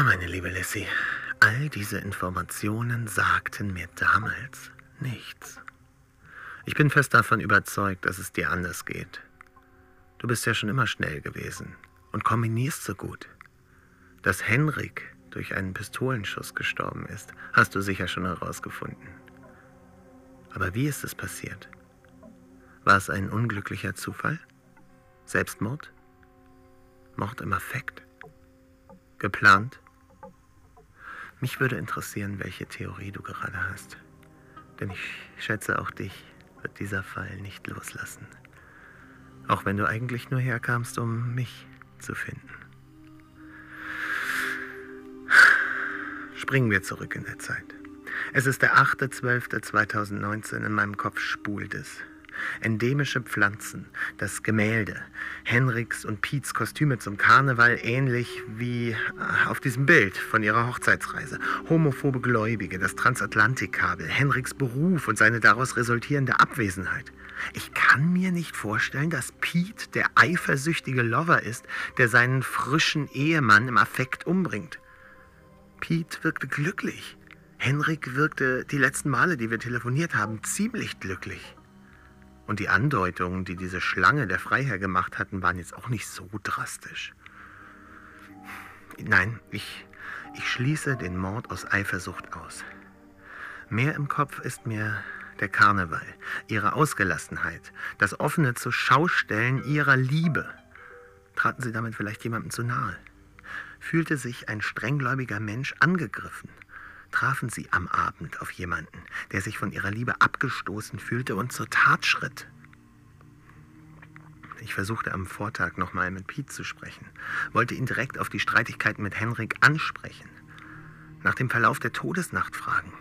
Ja, meine liebe Lissy, all diese Informationen sagten mir damals nichts. Ich bin fest davon überzeugt, dass es dir anders geht. Du bist ja schon immer schnell gewesen und kombinierst so gut. Dass Henrik durch einen Pistolenschuss gestorben ist, hast du sicher schon herausgefunden. Aber wie ist es passiert? War es ein unglücklicher Zufall? Selbstmord? Mord im Affekt? Geplant? Mich würde interessieren, welche Theorie du gerade hast. Denn ich schätze, auch dich wird dieser Fall nicht loslassen. Auch wenn du eigentlich nur herkamst, um mich zu finden. Springen wir zurück in der Zeit. Es ist der 8.12.2019, in meinem Kopf spult es. Endemische Pflanzen, das Gemälde, Henriks und Piets Kostüme zum Karneval, ähnlich wie äh, auf diesem Bild von ihrer Hochzeitsreise. Homophobe Gläubige, das Transatlantikkabel, Henriks Beruf und seine daraus resultierende Abwesenheit. Ich kann mir nicht vorstellen, dass Pete der eifersüchtige Lover ist, der seinen frischen Ehemann im Affekt umbringt. Pete wirkte glücklich. Henrik wirkte die letzten Male, die wir telefoniert haben, ziemlich glücklich. Und die Andeutungen, die diese Schlange der Freiherr gemacht hatten, waren jetzt auch nicht so drastisch. Nein, ich, ich schließe den Mord aus Eifersucht aus. Mehr im Kopf ist mir der Karneval, ihre Ausgelassenheit, das offene Zuschaustellen ihrer Liebe. Traten sie damit vielleicht jemandem zu nahe? Fühlte sich ein strenggläubiger Mensch angegriffen? Trafen sie am Abend auf jemanden, der sich von ihrer Liebe abgestoßen fühlte und zur Tat schritt? Ich versuchte am Vortag nochmal mit Pete zu sprechen, wollte ihn direkt auf die Streitigkeiten mit Henrik ansprechen, nach dem Verlauf der Todesnacht fragen.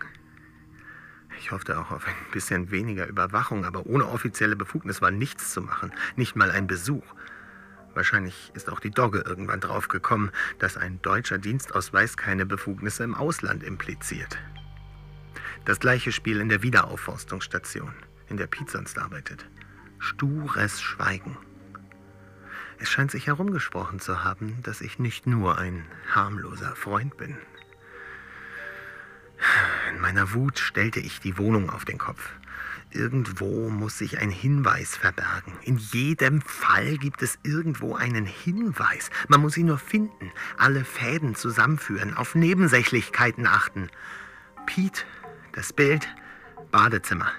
Ich hoffte auch auf ein bisschen weniger Überwachung, aber ohne offizielle Befugnis war nichts zu machen, nicht mal ein Besuch. Wahrscheinlich ist auch die Dogge irgendwann draufgekommen, dass ein deutscher Dienstausweis keine Befugnisse im Ausland impliziert. Das gleiche Spiel in der Wiederaufforstungsstation, in der Pete sonst arbeitet. Stures Schweigen. Es scheint sich herumgesprochen zu haben, dass ich nicht nur ein harmloser Freund bin. In meiner Wut stellte ich die Wohnung auf den Kopf. Irgendwo muss sich ein Hinweis verbergen. In jedem Fall gibt es irgendwo einen Hinweis. Man muss ihn nur finden, alle Fäden zusammenführen, auf Nebensächlichkeiten achten. Piet, das Bild, Badezimmer.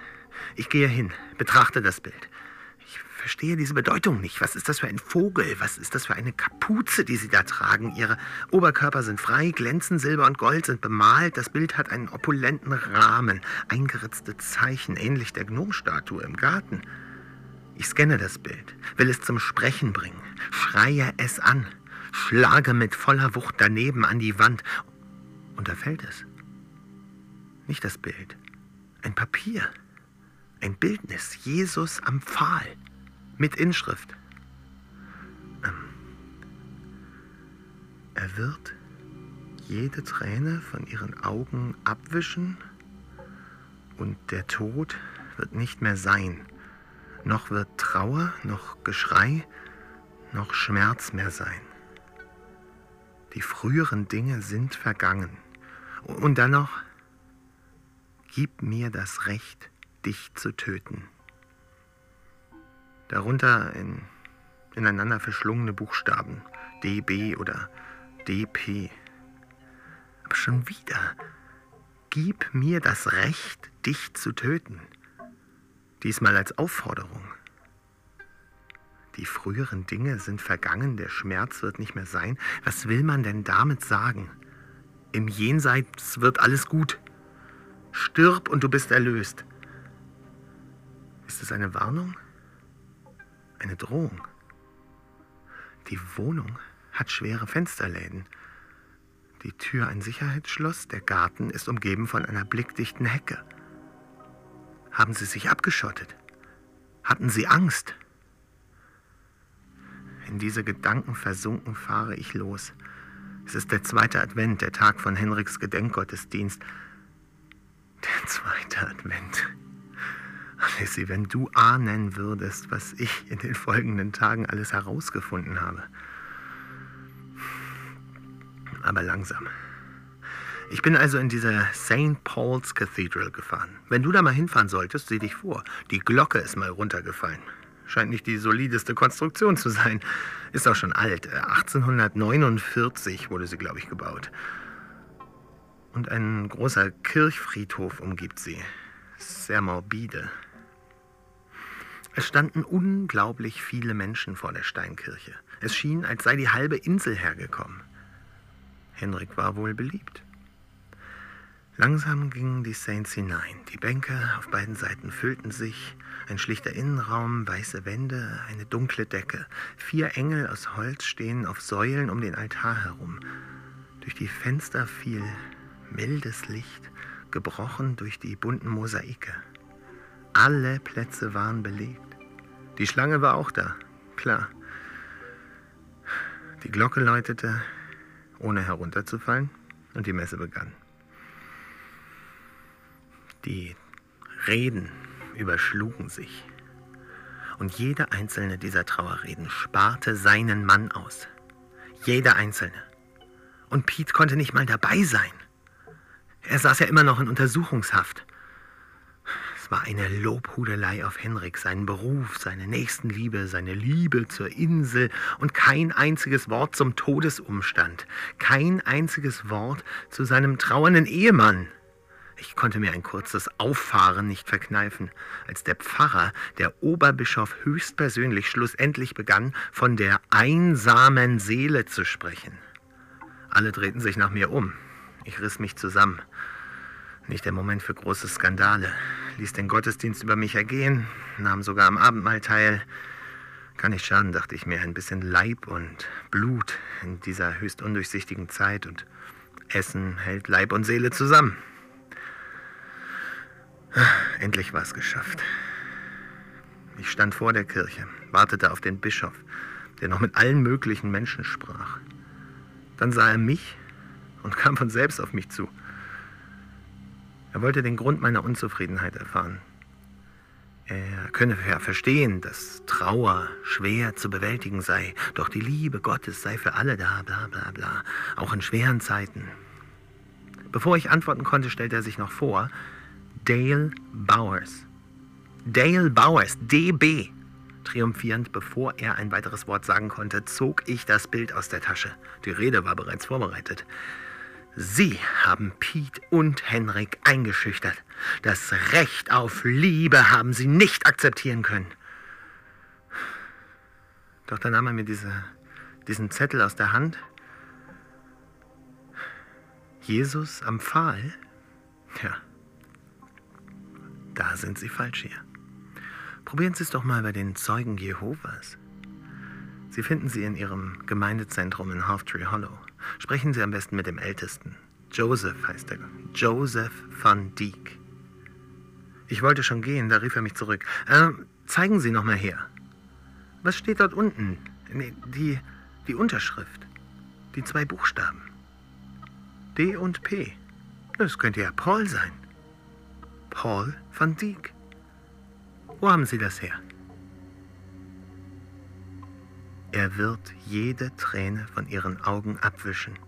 Ich gehe hin, betrachte das Bild verstehe diese Bedeutung nicht. Was ist das für ein Vogel? Was ist das für eine Kapuze, die Sie da tragen? Ihre Oberkörper sind frei, glänzen, Silber und Gold sind bemalt. Das Bild hat einen opulenten Rahmen, eingeritzte Zeichen, ähnlich der Gnomstatue im Garten. Ich scanne das Bild, will es zum Sprechen bringen, schreie es an, schlage mit voller Wucht daneben an die Wand. Und da fällt es. Nicht das Bild, ein Papier, ein Bildnis, Jesus am Pfahl mit Inschrift. Ähm, er wird jede Träne von ihren Augen abwischen und der Tod wird nicht mehr sein. Noch wird Trauer, noch Geschrei, noch Schmerz mehr sein. Die früheren Dinge sind vergangen. Und dann noch, gib mir das Recht, dich zu töten. Darunter in, ineinander verschlungene Buchstaben. DB oder DP. Aber schon wieder. Gib mir das Recht, dich zu töten. Diesmal als Aufforderung. Die früheren Dinge sind vergangen, der Schmerz wird nicht mehr sein. Was will man denn damit sagen? Im Jenseits wird alles gut. Stirb und du bist erlöst. Ist es eine Warnung? Eine Drohung. Die Wohnung hat schwere Fensterläden. Die Tür ein Sicherheitsschloss, der Garten ist umgeben von einer blickdichten Hecke. Haben Sie sich abgeschottet? Hatten Sie Angst? In diese Gedanken versunken fahre ich los. Es ist der zweite Advent, der Tag von Henriks Gedenkgottesdienst. Der zweite Advent. Lissy, wenn du ahnen würdest, was ich in den folgenden Tagen alles herausgefunden habe. aber langsam. Ich bin also in diese St. Paul's Cathedral gefahren. Wenn du da mal hinfahren solltest, sieh dich vor. Die Glocke ist mal runtergefallen. Scheint nicht die solideste Konstruktion zu sein. Ist auch schon alt. 1849 äh, wurde sie, glaube ich, gebaut. Und ein großer Kirchfriedhof umgibt sie. Sehr morbide. Es standen unglaublich viele Menschen vor der Steinkirche. Es schien, als sei die halbe Insel hergekommen. Henrik war wohl beliebt. Langsam gingen die Saints hinein. Die Bänke auf beiden Seiten füllten sich. Ein schlichter Innenraum, weiße Wände, eine dunkle Decke. Vier Engel aus Holz stehen auf Säulen um den Altar herum. Durch die Fenster fiel mildes Licht, gebrochen durch die bunten Mosaike. Alle Plätze waren belegt. Die Schlange war auch da, klar. Die Glocke läutete, ohne herunterzufallen, und die Messe begann. Die Reden überschlugen sich. Und jede einzelne dieser Trauerreden sparte seinen Mann aus. Jeder einzelne. Und Pete konnte nicht mal dabei sein. Er saß ja immer noch in Untersuchungshaft. Es war eine Lobhudelei auf Henrik, seinen Beruf, seine Nächstenliebe, seine Liebe zur Insel und kein einziges Wort zum Todesumstand, kein einziges Wort zu seinem trauernden Ehemann. Ich konnte mir ein kurzes Auffahren nicht verkneifen, als der Pfarrer, der Oberbischof höchstpersönlich schlussendlich begann, von der einsamen Seele zu sprechen. Alle drehten sich nach mir um. Ich riss mich zusammen. Nicht der Moment für große Skandale. Ließ den Gottesdienst über mich ergehen, nahm sogar am Abendmahl teil. Kann nicht schaden, dachte ich mir, ein bisschen Leib und Blut in dieser höchst undurchsichtigen Zeit und Essen hält Leib und Seele zusammen. Endlich war es geschafft. Ich stand vor der Kirche, wartete auf den Bischof, der noch mit allen möglichen Menschen sprach. Dann sah er mich und kam von selbst auf mich zu. Er wollte den Grund meiner Unzufriedenheit erfahren. Er könne ja verstehen, dass Trauer schwer zu bewältigen sei, doch die Liebe Gottes sei für alle da, bla bla bla, auch in schweren Zeiten. Bevor ich antworten konnte, stellte er sich noch vor, Dale Bowers. Dale Bowers, DB. Triumphierend, bevor er ein weiteres Wort sagen konnte, zog ich das Bild aus der Tasche. Die Rede war bereits vorbereitet. Sie haben Pete und Henrik eingeschüchtert. Das Recht auf Liebe haben sie nicht akzeptieren können. Doch dann nahm er mir diese, diesen Zettel aus der Hand. Jesus am Pfahl? Ja. Da sind Sie falsch hier. Probieren Sie es doch mal bei den Zeugen Jehovas. Sie finden sie in Ihrem Gemeindezentrum in Halftree Hollow. Sprechen Sie am besten mit dem Ältesten. Joseph heißt er. Joseph van Dijk. Ich wollte schon gehen, da rief er mich zurück. Äh, zeigen Sie noch mal her. Was steht dort unten? Nee, die, die Unterschrift. Die zwei Buchstaben. D und P. Das könnte ja Paul sein. Paul van Dijk. Wo haben Sie das her? Er wird jede Träne von ihren Augen abwischen,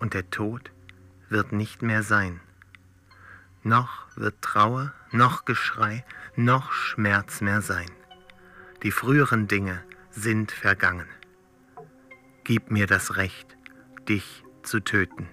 und der Tod wird nicht mehr sein. Noch wird Trauer, noch Geschrei, noch Schmerz mehr sein. Die früheren Dinge sind vergangen. Gib mir das Recht, dich zu töten.